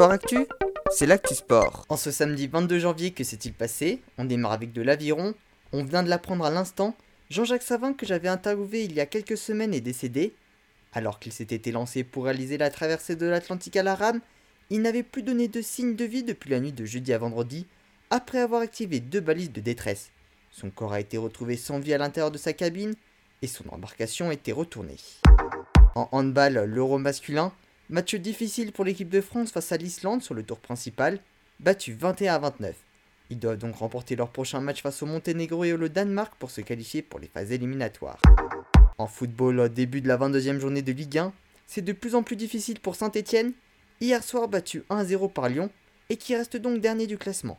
Sport Actu, c'est l'actu sport. En ce samedi 22 janvier, que s'est-il passé? On démarre avec de l'aviron. On vient de l'apprendre à l'instant. Jean-Jacques Savin, que j'avais interviewé il y a quelques semaines, est décédé. Alors qu'il s'était élancé pour réaliser la traversée de l'Atlantique à la rame, il n'avait plus donné de signe de vie depuis la nuit de jeudi à vendredi, après avoir activé deux balises de détresse. Son corps a été retrouvé sans vie à l'intérieur de sa cabine et son embarcation a été retournée. En handball, l'euro masculin, match difficile pour l'équipe de France face à l'Islande sur le tour principal, battu 21 à 29. Ils doivent donc remporter leur prochain match face au Monténégro et au Danemark pour se qualifier pour les phases éliminatoires. En football, au début de la 22e journée de Ligue 1, c'est de plus en plus difficile pour Saint-Etienne, hier soir battu 1-0 par Lyon et qui reste donc dernier du classement.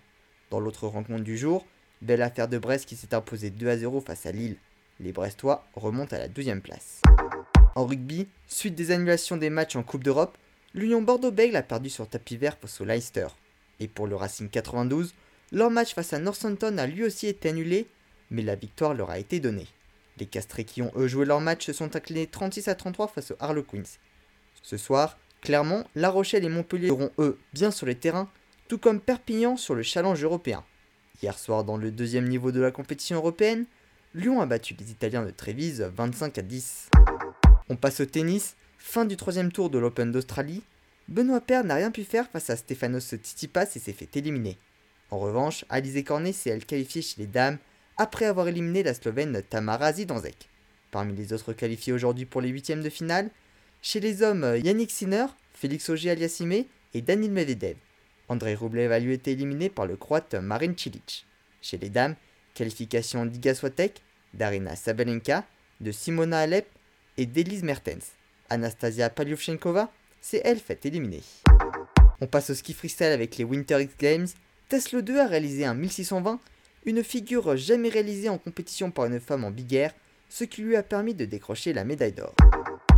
Dans l'autre rencontre du jour, belle affaire de Brest qui s'est imposé 2-0 face à Lille. Les Brestois remontent à la deuxième place. En rugby, suite des annulations des matchs en Coupe d'Europe, l'Union Bordeaux-Bègles a perdu sur tapis vert face au Leicester. Et pour le Racing 92, leur match face à Northampton a lui aussi été annulé, mais la victoire leur a été donnée. Les Castrés qui ont eux joué leur match se sont inclinés 36 à 33 face aux Harlequins. Ce soir, Clermont, La Rochelle et Montpellier seront eux bien sur les terrains, tout comme Perpignan sur le challenge européen. Hier soir, dans le deuxième niveau de la compétition européenne, Lyon a battu les Italiens de Trévise 25 à 10. On passe au tennis, fin du troisième tour de l'Open d'Australie. Benoît Paire n'a rien pu faire face à Stefanos Tsitsipas et s'est fait éliminer. En revanche, Alizé Cornet s'est elle qualifiée chez les dames après avoir éliminé la Slovène Tamara Zidanzek. Parmi les autres qualifiés aujourd'hui pour les huitièmes de finale, chez les hommes Yannick Sinner, Félix Auger-Aliassime et Danil Medvedev. Andrei Rublev a lui été éliminé par le croate Marin Cilic. Chez les dames, qualification d'Iga Swiatek, d'Arina Sabalenka, de Simona Alep et d'Elise Mertens. Anastasia Pavlyuchenkova s'est elle fait éliminer. On passe au ski freestyle avec les Winter X Games. Tesla 2 a réalisé un 1620, une figure jamais réalisée en compétition par une femme en big air, ce qui lui a permis de décrocher la médaille d'or.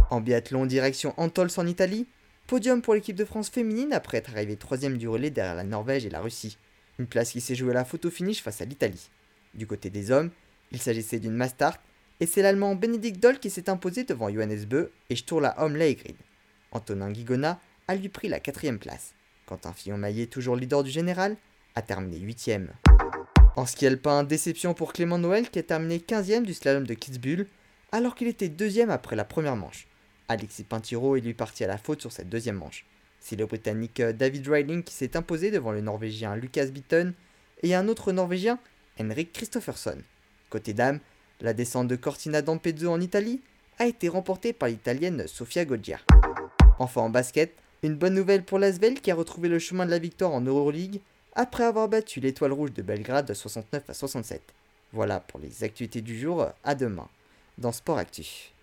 En biathlon direction Antols en Italie, podium pour l'équipe de France féminine après être arrivée troisième du relais derrière la Norvège et la Russie. Une place qui s'est jouée à la photo finish face à l'Italie. Du côté des hommes, il s'agissait d'une Mastart et c'est l'Allemand Benedikt Doll qui s'est imposé devant Johannes Bö et Sturla Holm-Leigrid. Antonin Guigona a lui pris la quatrième place. Quentin Fillon-Maillet, toujours leader du général, a terminé huitième. En ski alpin, déception pour Clément Noël qui a terminé 15e du slalom de Kitzbühel alors qu'il était deuxième après la première manche. Alexis Pintiro est lui parti à la faute sur cette deuxième manche. C'est le Britannique David Riding qui s'est imposé devant le Norvégien Lucas Bitton et un autre Norvégien, Henrik Kristoffersson. Côté dames, la descente de Cortina d'Ampezzo en Italie a été remportée par l'italienne Sofia Goggia. Enfin en basket, une bonne nouvelle pour l'Asvel qui a retrouvé le chemin de la victoire en Euroleague après avoir battu l'étoile rouge de Belgrade 69 à 67. Voilà pour les actualités du jour, à demain dans Sport Actif.